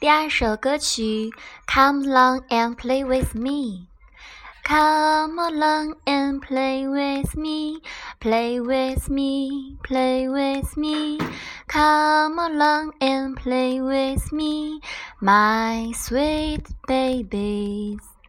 第二首歌曲，Come along and play with me。Come along and play with me, play with me, play with me. Come along and play with me, my sweet babies.